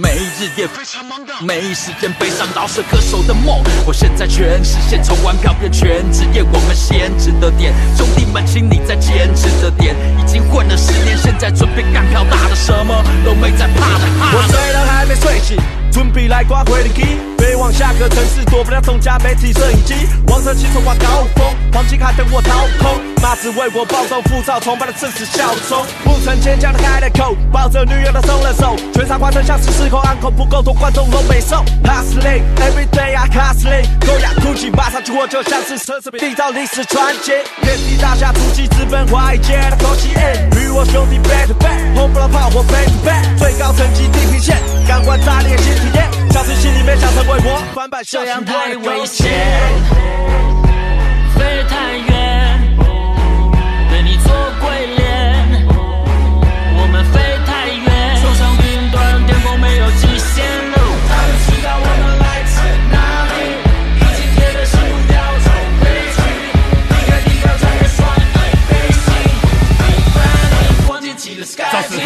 没日夜非常忙的，没时间悲伤饶舌歌手的梦。我现在全实现，从玩票变全职业，我们先值得点。兄弟们，请你再坚持着点。已经混了十年，现在准备干票大的，什么都没在怕的。我睡了还没睡醒，准备来刮回力机，飞往下个城市，躲不了众家媒体摄影机。王者骑手挂高峰，黄金卡等我掏空，妈只为我暴动浮躁，崇拜的正是效忠。不曾坚强的开了口，抱着女友的松了手，全场观众像是失控，暗口不够多，观众都没送。Hustling every day I hustling，高压空气，马上激活就像是奢侈品，缔造历史传奇。遍地大侠突击，直奔华尔街的口气，与我兄弟 back to back，轰不了炮火 back to back，最高层级地平线，感官炸裂新体验，小心心里面想成为我，翻版这样太危危险，飞太远，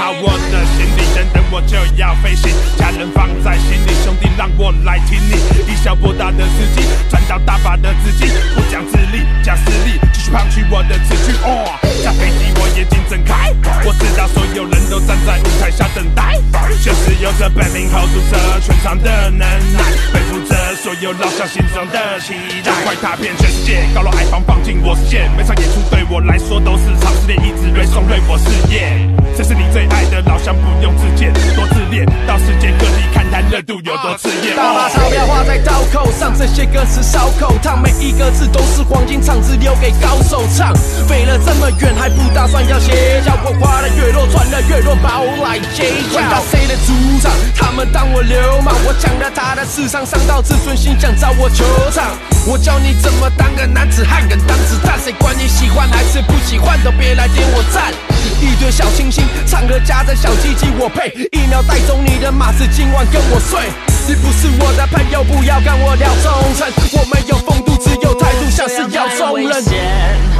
好我的行李，等等我就要飞行，家人放在心里，兄弟让我来听你。以小博大的自己，赚到大把的资金，不讲自力，讲实力，继续胖取我的词句。哦，下飞机我眼睛睁开，我知道所有人都站在舞台下等待，就是有着本领 hold 住这全场的能耐，背负着所有老乡心中的期待，快踏遍全世界，高楼矮房放进我视线，每场演出对我来说都是场试炼，一直锐送锐我事业。这是你最爱的老乡，不用自荐，多自恋，到世界各地看看热度有多炽烈。大把钞票花在刀口上，这些歌词烧口烫，每一个字都是黄金唱词，留给高手唱。飞了这么远，还不打算要歇脚？我花的越多，赚的越多，把我来揭晓。回到谁的主场？他们当我流氓，我抢了他的市场，伤到自尊心，想找我球场。我教你怎么当个男子汉，敢当子弹，谁管你喜欢还是不喜欢，都别来点我赞。一堆小清新，唱歌夹着小鸡鸡，我配一秒带走你的马子，今晚跟我睡。你不是我的朋友，不要跟我聊忠诚。我没有风度，只有态度，像是要中人。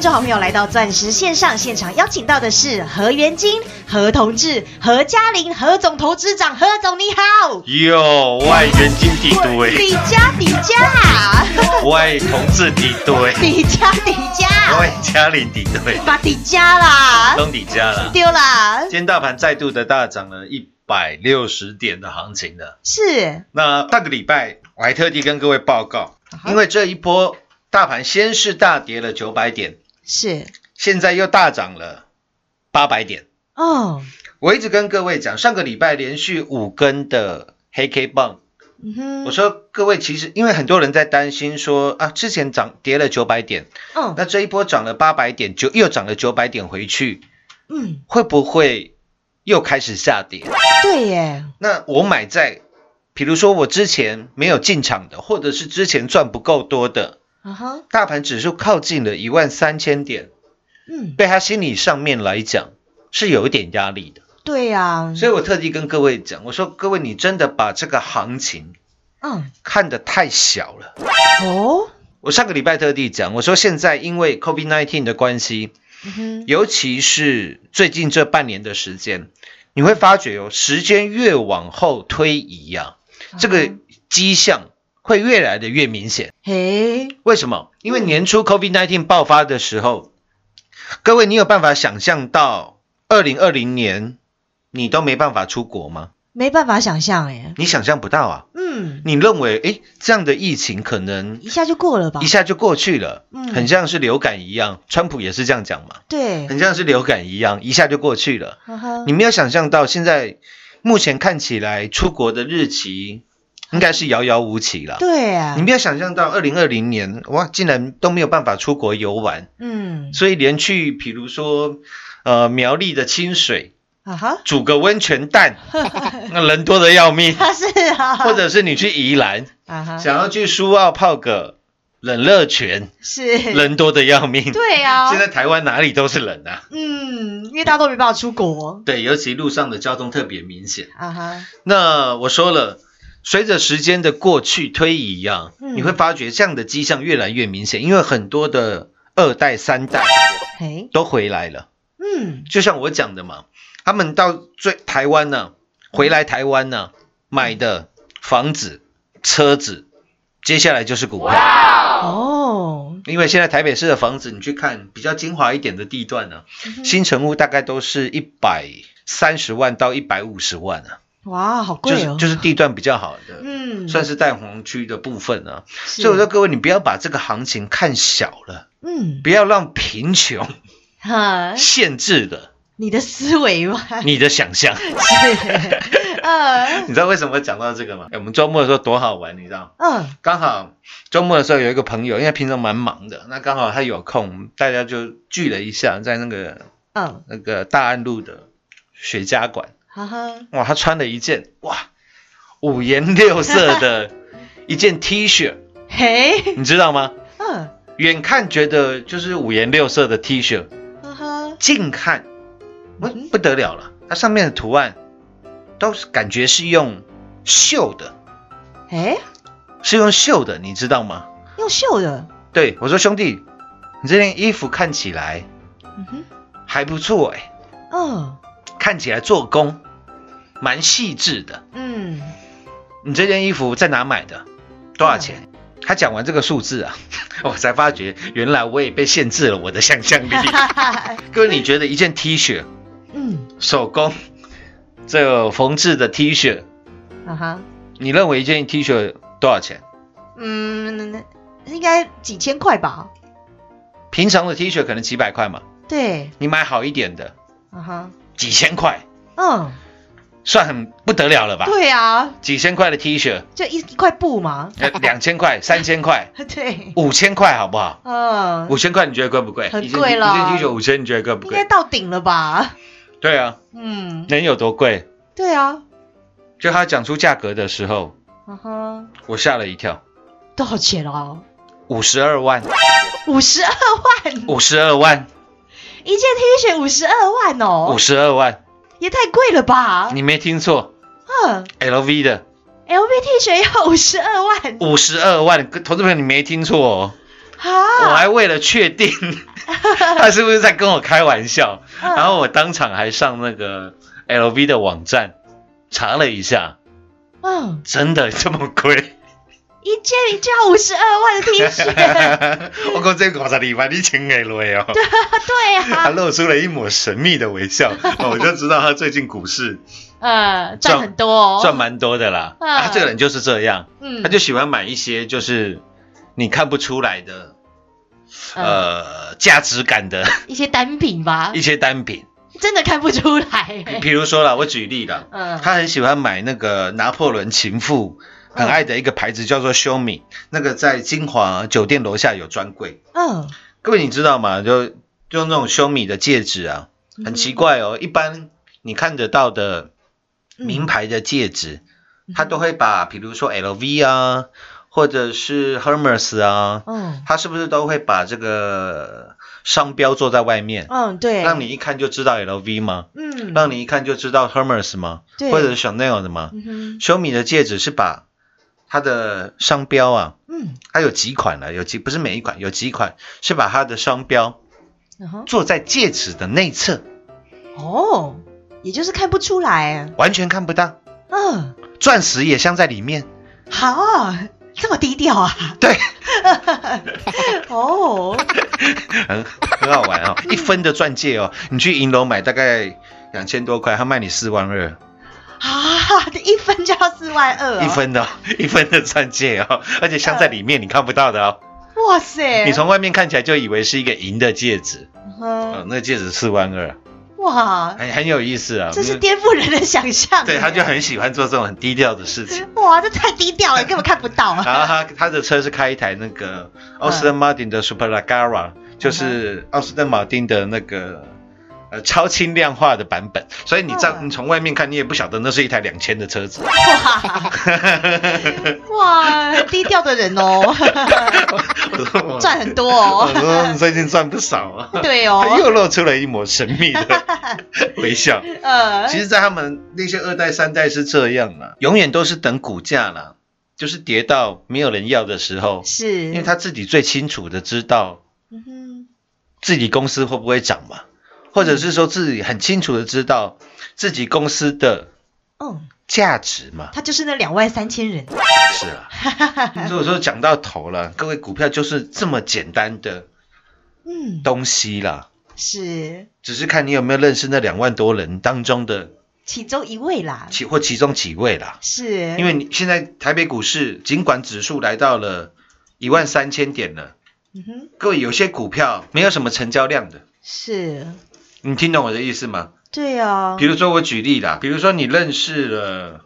听众好朋友来到钻石线上现场，邀请到的是何元金、何同志、何嘉玲、何总投资长，何总你好，哟，外元金底堆，底加底加，外同志底堆，底加底加，外嘉玲底堆，把底加啦，都底加了。丢啦。今，天大盘再度的大涨了一百六十点的行情了。是。那上个礼拜我还特地跟各位报告，因为这一波大盘先是大跌了九百点，是。现在又大涨了八百点。哦，我一直跟各位讲，上个礼拜连续五根的黑 K 棒，嗯哼，我说各位其实因为很多人在担心说啊，之前涨跌了九百点，嗯那这一波涨了八百点，就又涨了九百点回去，嗯，会不会又开始下跌？对耶，那我买在，比如说我之前没有进场的，或者是之前赚不够多的，啊哈，大盘指数靠近了一万三千点，嗯，对他心理上面来讲是有一点压力的。对呀，所以我特地跟各位讲，我说各位你真的把这个行情嗯，看得太小了。哦，我上个礼拜特地讲，我说现在因为 COVID-19 的关系，嗯哼，尤其是最近这半年的时间，你会发觉哦，时间越往后推移呀、这个迹象会越来的越明显。嘿，为什么？因为年初 COVID-19 爆发的时候，各位你有办法想象到二零二零年你都没办法出国吗？没办法想象哎，你想象不到啊！嗯，你认为诶这样的疫情可能一下就过了吧一？下就过去了，嗯很像是流感一样，川普也是这样讲嘛，对，很像是流感一样，一下就过去了。你没有想象到，现在目前看起来出国的日期应该是遥遥无期了。对啊你，没有想象到，二零二零年哇，竟然都没有办法出国游玩，嗯，所以连去比如说呃苗栗的清水啊哈，煮个温泉蛋，那人多的要命。他是啊，或者是你去宜兰，啊哈，想要去苏澳泡个冷热泉，是，人多的要命。对啊现，在台湾哪里都是人啊。嗯，因为大家都没办法出国，对，尤其路上的交通特别明显。啊哈，那我说了，随着时间的过去推移啊，嗯。你会发觉这样的迹象越来越明显，因为很多的二代、三代，都回来了。嗯，就像我讲的嘛，他们到最台湾呢、回来台湾呢、买的房子、车子，接下来就是股票。哦，因为现在台北市的房子，你去看比较精华一点的地段呢、新城屋大概都是一百三十万到一百五十万啊，哇，好贵哦，是就是地段比较好的，嗯，算是蛋黄区的部分啊。所以我说各位，你不要把这个行情看小了，嗯，不要让贫穷 哈，限制了你的思维吗，你的想象。你知道为什么会讲到这个吗？哎我们周末的时候多好玩，你知道？嗯，刚好周末的时候有一个朋友，因为平常蛮忙的，那刚好他有空，大家就聚了一下，在那个嗯，那个大安路的雪茄馆。哈哈，哇，他穿了一件哇五颜六色的 一件 T 恤，嘿，你知道吗？嗯，远看觉得就是五颜六色的 T 恤，哈哈，近看不得了了，它上面的图案都是感觉是用绣的，哎，是用绣的，你知道吗？用绣的，对我说兄弟，你这件衣服看起来嗯哼，还不错哎、嗯看起来做工蛮细致的。嗯，你这件衣服在哪买的？多少钱？他讲完这个数字啊，我才发觉原来我也被限制了我的想象力。各位，你觉得一件 T 恤嗯，手工这个缝制的 T 恤，啊哈，你认为一件 T 恤多少钱？嗯，应该几千块吧？平常的 T 恤可能几百块嘛，对，你买好一点的啊哈，几千块，嗯，算很不得了了吧？对啊，几千块的 T 恤，就一一块布嘛，呃，两千块、三千块、对，五千块，好不好？嗯，五千块你觉得贵不贵？很贵了。一件 T 恤五千，你觉得贵不贵？应该？到顶了吧？对啊，嗯，能有多贵？对啊，就他讲出价格的时候，啊哈，我吓了一跳，多少钱啊？五十二万，五十二万，五十二万，一件 T 恤五十二万哦。五，十二万，也太贵了吧？你没听错。嗯，LV 的，LV T 恤要五十二万，五十二万，投资朋友你没听错哦，我啊，还为了确定 他是不是在跟我开玩笑，嗯。然后我当场还上那个 LV 的网站查了一下，嗯，真的这么贵？一件一件五十二万的 T 恤，我讲这五十二万你请给了哦。对啊。他啊，露出了一抹神秘的微笑，我就知道他最近股市 呃，赚很多哦，赚蛮多的啦。嗯。他这个人就是这样，嗯。他就喜欢买一些就是你看不出来的嗯。呃价值感的一些单品吧。一，些单品。真的看不出来。比比如说啦，我举例啦，嗯。他很喜欢买那个拿破仑情妇很爱的一个牌子叫做 Show Me，那个在金华酒店楼下有专柜。嗯，各位你知道吗？就就那种 Show Me 的戒指啊，很奇怪哦。一般你看得到的名牌的戒指，它都会把比如说 LV 啊，或者是 Hermes 啊，嗯它是不是都会把这个商标做在外面，嗯，对，让你一看就知道 LV 吗？嗯，让你一看就知道 Hermes 吗？对或者是 Chanel 的吗？修米的戒指是把它的商标啊，嗯。它有几款了，有几不是每一款，有几款是把它的商标做在戒指的内侧，哦，也就是看不出来。完全看不到，嗯，钻石也镶在里面。好，这么低调啊？对，哦，很很好玩哦，一分的钻戒哦，你去银楼买大概两千多块，他卖你四万二，啊，这 一分就要四万二、哦，一，分的哦 一分的钻戒哦，而且镶在里面你看不到的哦，哇塞，你从外面看起来就以为是一个银的戒指，嗯哦，那个戒指四万二，哇，很很有意思啊，这是颠覆人的想象。对，他就很喜欢做这种很低调的事情。哇，这太低调了，根本看不到。啊。然后他他的车是开一台那个奥斯顿马丁的 Super Lagara，就是奥斯顿马丁的那个呃超轻量化的版本，所以你在嗯你从外面看，你也不晓得那是一台两千的车子。哇，很低调的人哦，赚很多我哦。说你最近赚不少啊。对哦，又露出了一抹神秘的微笑。呃，其实，在他们那些二代、三代是这样啦，永远都是等股价啦，就是跌到没有人要的时候，是，因为他自己最清楚的知道嗯哼，自己公司会不会涨嘛，或者是说自己很清楚的知道自己公司的嗯，价值嘛。他就是那两万三千人。是啊，所以说讲到头了，各位股票就是这么简单的嗯，东西啦，是。只是看你有没有认识那两万多人当中的其中一位啦。其或其中几位啦。是，因为你现在台北股市尽管指数来到了一万三千点了，嗯哼，各位有些股票没有什么成交量的，是，你听懂我的意思吗？对啊比，如说我举例啦，比如说你认识了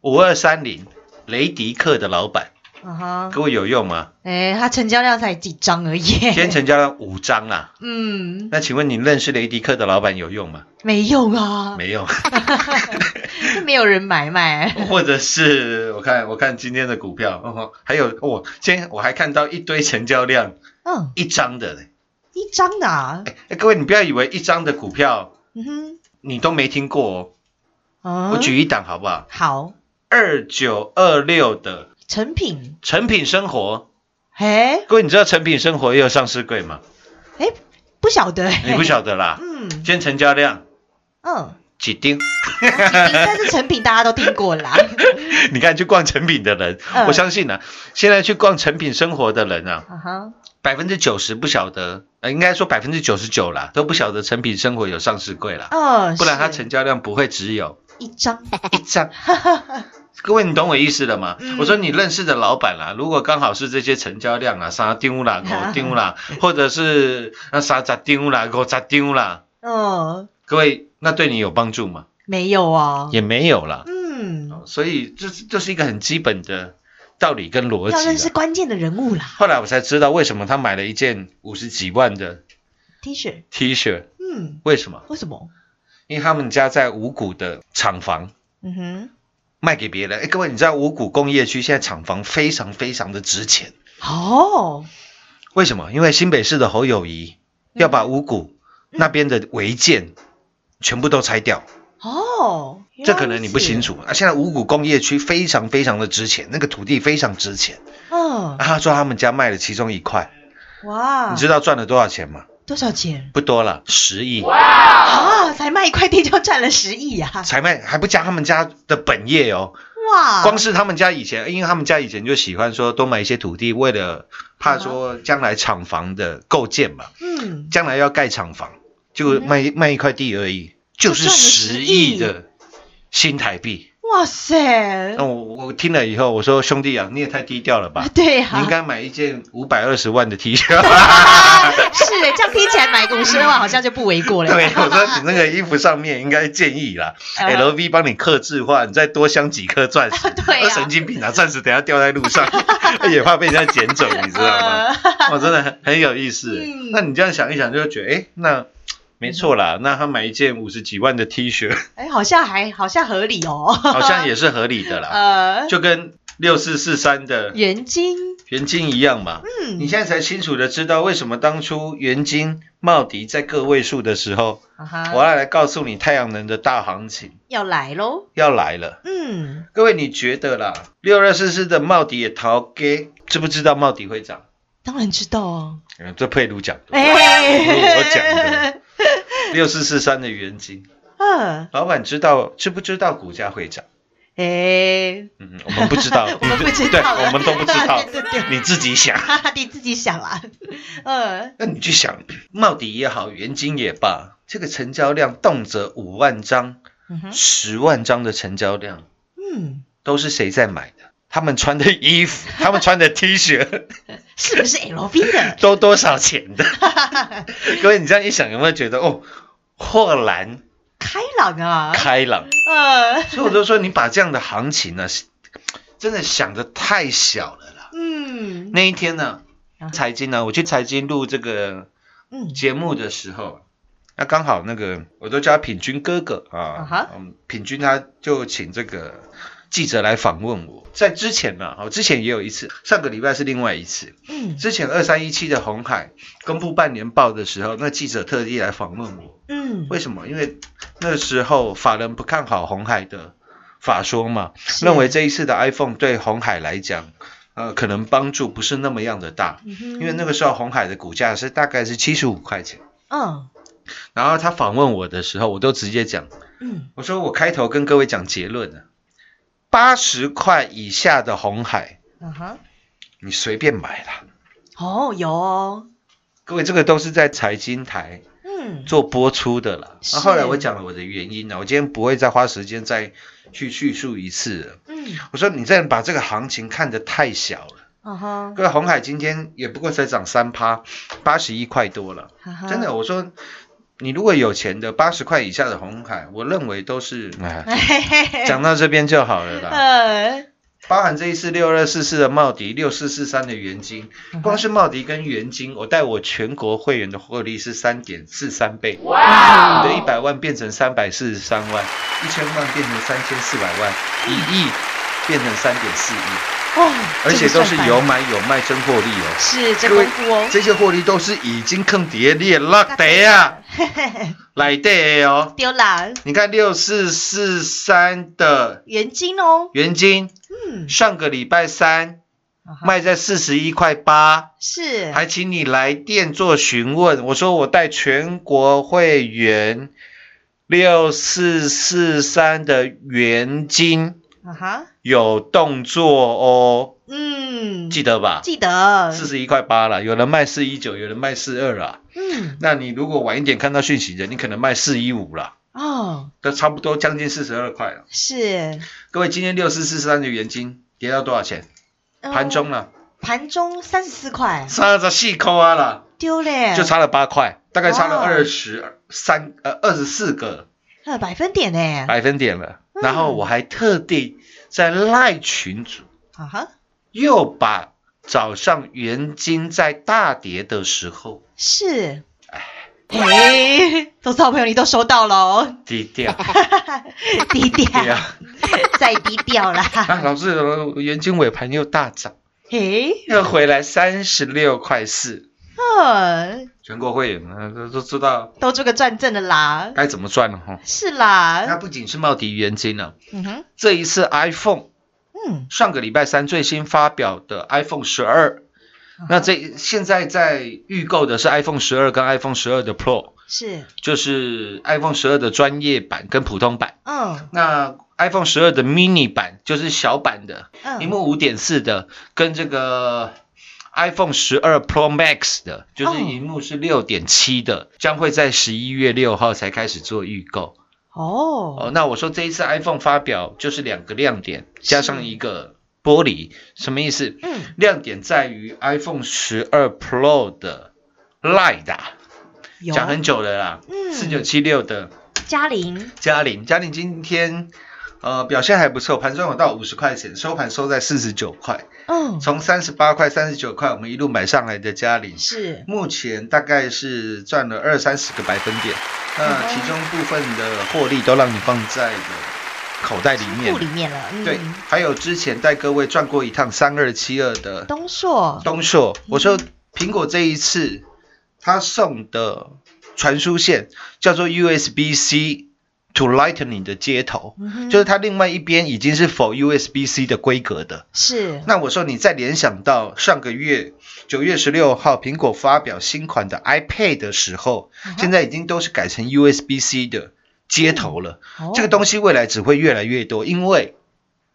五二三零雷迪克的老板，嗯哼，各位有用吗？哎，他成交量才几张而已。今天成交量五张啦，嗯，那请问你认识雷迪克的老板有用吗？没用啊，没用，没有人买卖。或者是我看我看今天的股票，哦，还有哦，今天我还看到一堆成交量嗯，一张的嘞，一张的啊，哎，各位你不要以为一张的股票嗯哼，你都没听过哦，嗯我举一档好不好？好。二九二六的成品，成品生活，哎各位你知道成品生活也有上市柜吗？哎，不晓得，你不晓得啦。嗯。今天成交量。嗯，几丁？但是成品大家都听过啦。你看去逛成品的人，嗯。我相信呢、现在去逛成品生活的人啊，啊哈，百分之九十不晓得，呃，应该说百分之九十九啦，都不晓得成品生活有上市柜啦，哦，不然它成交量不会只有一张，一张。各位，你懂我意思了吗？嗯我说你认识的老板啦，如果刚好是这些成交量啊，啥丢啦、五丢啦，或者是那啥咋丢啦、我咋丢啦，嗯，各位，那对你有帮助吗？没有啊，也没有啦。嗯，所以这是这是一个很基本的道理跟逻要认辑啦。识关键的人物啦后来我才知道为什么他买了一件五十几万的，T 恤，T 恤，嗯，为什么？为什么？因为他们家在五股的厂房嗯哼，卖给别人。哎，各位，你知道五股工业区现在厂房非常非常的值钱，哦，为什么？因为新北市的侯友谊要把五股那边的违建全部都拆掉。哦，这可能你不清楚，楚啊！现在五股工业区非常非常的值钱，那个土地非常值钱。嗯啊，他说他们家卖了其中一块，哇，你知道赚了多少钱吗？多少钱不多了，十亿，啊？才卖一块地就赚了十亿呀！才卖还不加他们家的本业哦。哇，光是他们家以前，因为他们家以前就喜欢说多买一些土地，为了怕说将来厂房的构建嘛，嗯，将来要盖厂房，就卖卖一块地而已，就是十10亿亿的新台币。哇塞那，我我听了以后，我说兄弟啊，你也太低调了吧？对呀、你应该买一件五百二十万的 T 恤。是哎，这样听起来买个五十万好像就不为过了。对，我说你那个衣服上面应该建议啦 嗯，LV 帮你刻字化，你再多镶几颗钻石。对啊那神经病啊，钻石等下掉在路上，也怕被人家捡走，你知道吗？我，真的很很有意思。嗯那你这样想一想，就会觉得，哎，那没错啦，那他买一件五十几万的 T 恤，哎，好像还 好像合理哦。好像也是合理的啦，呃，就跟六四四三的元金，元金一样嘛。嗯，你现在才清楚的知道为什么当初元金、茂迪在个位数的时候，啊我要来告诉你太阳能的大行情要来喽。要来了。嗯，各位，你觉得啦？六二四四的茂迪也逃给，知不知道茂迪会涨？当然知道哦。嗯，这佩鲁讲的，哎，我讲的。六四四三的元金，嗯，老板知道知不知道股价会涨？哎，嗯，我们不知道，我们不知对，道，我们都不知道对对对，你自己想。哈哈，你自己想啊。嗯，那你去想，茂迪也好，元金也罢，这个成交量动辄五万张、十万张的成交量，嗯，都是谁在买的？他们穿的衣服，他们穿的 T 恤，是不是 LV 的？都多少钱的？各位，你这样一想，有没有觉得哦，豁然开朗啊。开朗？呃，所以我就说，你把这样的行情呢，真的想的太小了啦。嗯那一天呢啊，财经呢，我去财经录这个嗯，节目的时候，那刚好那个我都叫他品君哥哥啊啊哈，嗯，品君他就请这个记者来访问我。在之前呢，哦，之前也有一次，上个礼拜是另外一次。嗯之前二三一七的红海公布半年报的时候，那记者特地来访问我，嗯，为什么？因为那时候法人不看好红海的法说嘛，是认为这一次的 iPhone 对红海来讲，呃，可能帮助不是那么样的大，因因为那个时候红海的股价是大概是七十五块钱。嗯然后他访问我的时候，我都直接讲，嗯我说我开头跟各位讲结论了，八十块以下的红海，嗯哼，你随便买啦。哦有哦，各位，这个都是在财经台嗯做播出的啦。是那后来我讲了我的原因呢，我今天不会再花时间再去叙述一次了。嗯我说你这样把这个行情看得太小了。嗯哼，各位，红海今天也不过才涨三趴，八十一块多了。真的，，我说你如果有钱的，八十块以下的红海，我认为都是 讲到这边就好了啦。呃，包含这一次六二四四的茂迪，六四四三的元金，光是茂迪跟元金，我带我全国会员的获利是三点四三倍。哇！你的一百万变成三百四十三万，一千万变成三千四百万，一亿变成三点四亿，哦，而且都是有买有卖真获利哦。是这各位功夫哦，这些获利都是已经坑跌裂落地啊，来的哦。丢啦，你看六四四三的原金哦，元金，嗯，上个礼拜三卖在四十一块八，是，还请你来电做询问。我说我带全国会员六四四三的原金啊哈，有动作哦，嗯，记得吧？记得，四十一块八了，有人卖四一九，有人卖四二啊。嗯，那你如果晚一点看到讯息的，你可能卖四一五了，哦，都差不多将近四十二块了。是，各位，今天六四四三的元金跌到多少钱？哦盘中了，盘中三十四块，三十四块啊啦，丢嘞，就差了八块，大概差了二十三呃二十四个。呃百分点呢，百分点了。嗯然后我还特地在赖群组啊哈，又把早上元金在大跌的时候是，哎，都是好朋友，你都收到了哦，低调，低对调，呀。再低调啦，啊，老师，呃元金尾盘又大涨，嘿，又回来三十六块四。呃，全国会员啊都都知道。都这个转正的啦，该怎么赚了哈。是那啦，不仅是茂迪元金呢、嗯哼，这一次 iPhone 嗯，上个礼拜三最新发表的 iPhone 十二，那这现在在预购的是 iPhone 十二跟 iPhone 十二的 Pro，是，就是 iPhone 十二的专业版跟普通版。嗯。那 iPhone 十二的 mini 版就是小版的，嗯，屏幕五点四的，跟这个 iPhone 十二 Pro Max 的，就是哦。荧幕是六点七的，将会在十一月六号才开始做预购。哦，哦，那我说这一次 iPhone 发表就是两个亮点，加上一个玻璃，什么意思？嗯，亮点在于 iPhone 十二 Pro 的 LiDAR，有。讲很久了啦，嗯。四九七六的嘉玲，嘉玲，嘉玲今天呃表现还不错，盘中有到五十块钱，收盘收在四十九块，嗯，从三十八块、三十九块我们一路买上来的嘉玲，是，目前大概是赚了二三十个百分点，那其中部分的获利都让你放在了口袋里面库。里面了，嗯。对，还有之前带各位赚过一趟三二七二的东硕，东硕，我说苹果这一次他送的传输线叫做 USB-C to Lightning 的接头，嗯就是它另外一边已经是否 USB-C 的规格的。是，那我说你再联想到上个月九月十六号苹果发表新款的 iPad 的时候，嗯现在已经都是改成 USB-C 的接头了。哦。这个东西未来只会越来越多，因为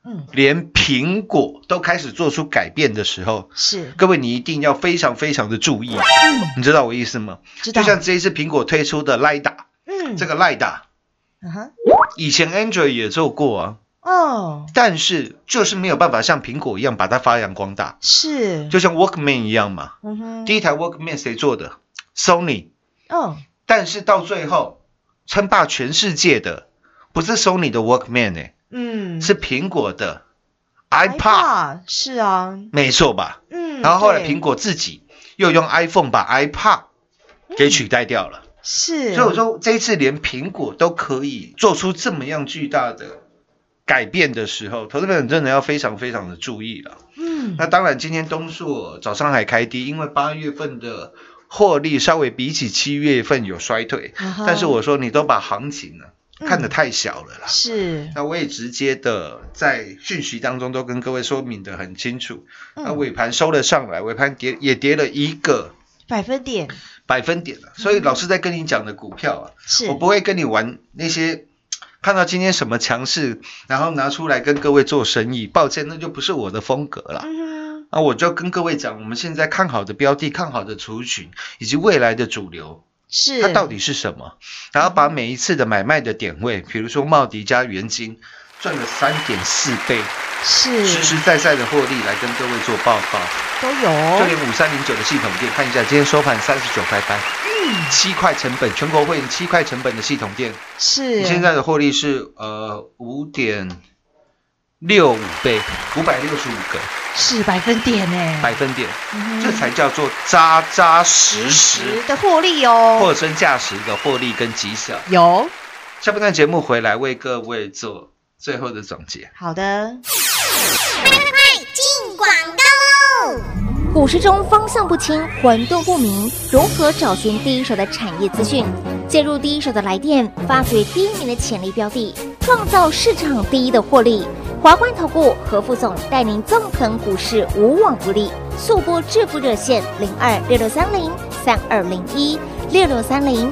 嗯。连苹果都开始做出改变的时候，是，各位你一定要非常非常的注意，你知道我意思吗？就像这一次苹果推出的 LiDAR，嗯。这个 LiDAR 嗯哼，以前 Android 也做过啊，哦，但是就是没有办法像苹果一样把它发扬光大，是，就像 Walkman 一样嘛。嗯哼，第一台 Walkman 谁做的？Sony，哦，但是到最后称霸全世界的不是 Sony 的 Walkman 哎、嗯，是苹果的 iPad，是啊，没错吧？嗯，然后后来苹果自己又用 iPhone 把 iPad 给取代掉了。是，所以我说这一次连苹果都可以做出这么样巨大的改变的时候，投资人真的要非常非常的注意了。嗯，那当然，今天东硕早上还开低，因为八月份的获利稍微比起七月份有衰退，但是我说你都把行情呢、嗯。看得太小了啦。是，那我也直接的在讯息当中都跟各位说明的很清楚。那嗯，尾盘收了上来，尾盘跌也跌了一个。百分点百分点了。所以老师在跟你讲的股票啊，是，我不会跟你玩那些看到今天什么强势，然后拿出来跟各位做生意。抱歉，那就不是我的风格了。嗯那我就跟各位讲，我们现在看好的标的、看好的族群以及未来的主流，是，它到底是什么？然后把每一次的买卖的点位，比如说茂迪加元金，赚了三点四倍，是。实实在在的获利来跟各位做报告。都有。就有，连五三零九的系统店，看一下今天收盘三十九块半，嗯，七块成本，全国会员七块成本的系统店，是，现在的获利是呃五点六五倍，五百六十五个。是百分点呢，百分点，嗯这才叫做扎扎实实实的获利哦，货真价实的获利跟绩效。有，下半段节目回来为各位做最后的总结。好的，快进广告喽！股市中方向不清、混沌不明，如何找寻第一手的产业资讯？介入第一手的来电，发掘第一名的潜力标的，创造市场第一的获利。华冠投顾何副总带领纵横股市，无往不利。速播致富热线零二六六三零三二零一六六三零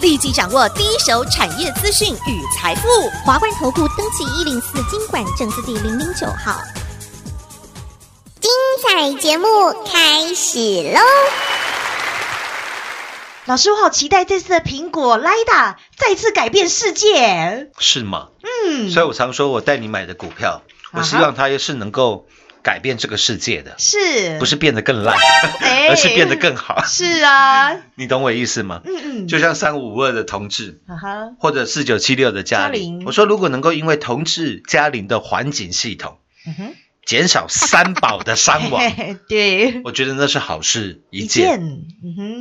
立即掌握第一手产业资讯与财富。华冠投顾登记一零四经管证字第零零九号。精彩节目开始喽！老师，我好期待这次的苹果 Lida 再次改变世界。是吗？嗯，所以我常说，我带你买的股票，我希望它也是能够改变这个世界的，是。不是变得更烂，哎。而是变得更好。是啊，你懂我意思吗？嗯嗯，就像三五五二的同志，哈哈，或者四九七六的嘉嘉玲。玲，我说如果能够因为同志嘉玲的环境系统，嗯哼，减少三宝的伤亡，对，我觉得那是好事一一件。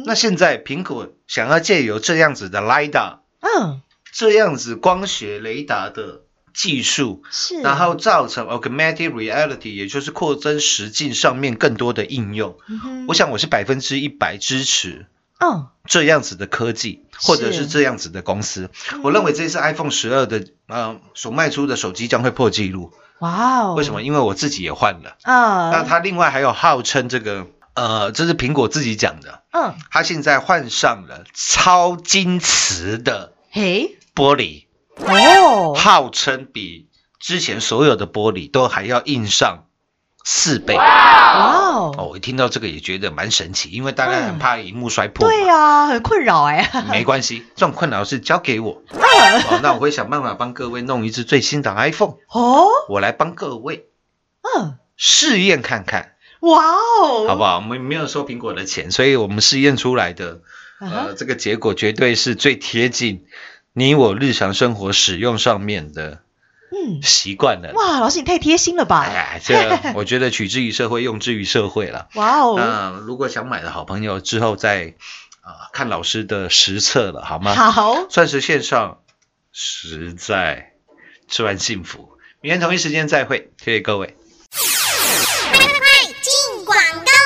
那现在苹果想要借由这样子的 LiDAR，嗯，这样子光学雷达的技术，是，然后造成 augmented reality，也就是扩增实境上面更多的应用。嗯我想我是百分之一百支持哦，这样子的科技，或者是是这样子的公司。我认为这次 iPhone 十二的呃所卖出的手机将会破纪录。哇哦，为什么？？因为我自己也换了。啊，那它另外还有号称这个呃，这是苹果自己讲的，嗯，它现在换上了超晶瓷的嘿，玻璃，哦，号称比之前所有的玻璃都还要硬上四倍。哇哦，哦，我一听到这个也觉得蛮神奇，因为大家很怕荧幕摔破嘛。对啊，很困扰哎，没关系，这种困扰是交给我。那我会想办法帮各位弄一只最新的 iPhone，哦，我来帮各位嗯，试验看看，哇哦，好不好？我们没有收苹果的钱，所以我们试验出来的呃这个结果绝对是最贴近你我日常生活使用上面的嗯，习惯了。哇，老师你太贴心了吧？哎，这 我觉得取之于社会，用之于社会了。哇哦，那如果想买的好朋友，之后再啊、看老师的实测了，好吗？好，钻石线上实在吃完幸福。明天同一时间再会，谢谢各位。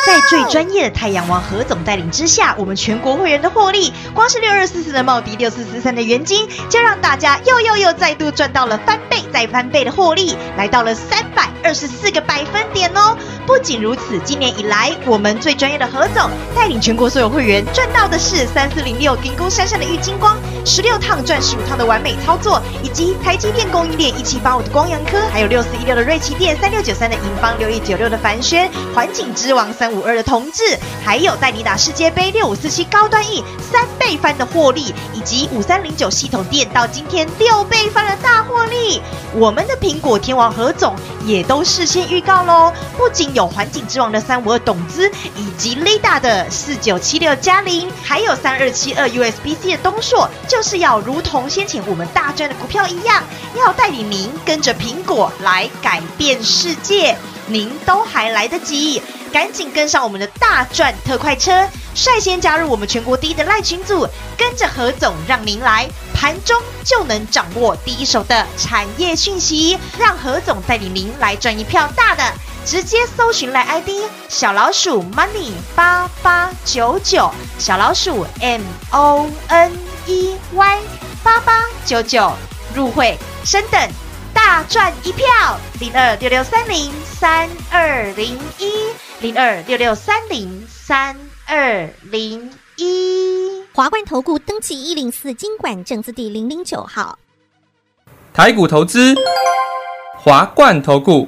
在最专业的太阳王何总带领之下，我们全国会员的获利，光是六二四四的茂迪、六四四三的元金，就让大家又又又再度赚到了翻倍再翻倍的获利，来到了三百二十四个百分点哦。不仅如此，今年以来，我们最专业的何总带领全国所有会员赚到的是三四零六金光闪闪的玉金光，十六趟赚十五趟的完美操作，以及台积电供应链一七八五的光阳科，还有六四一六的瑞奇电、三六九三的银邦、六一九六的凡轩、环境之王三五五二的同志，还有带你打世界杯六五四七高端 E 三倍翻的获利，以及五三零九系统店到今天六倍翻的大获利。我们的苹果天王何总也都事先预告喽，不仅有环境之王的三五二董资，以及 Lida 的四九七六嘉玲，还有三二七二 USB-C 的东硕，就是要如同先前我们大赚的股票一样，要带领您跟着苹果来改变世界。您都还来得及，赶紧跟上我们的大赚特快车，率先加入我们全国第一的赖群组，跟着何总，让您来盘中就能掌握第一手的产业讯息，让何总带领您来赚一票大的。直接搜寻赖 ID 小老鼠 money 八八九九，小老鼠 M O N E Y 八八九九，入会升等大赚一票，零二六六三零三二零一，零二六六三零三二零一。华冠投顾登记一零四经管证字第零零九号。台股投资，华冠投顾。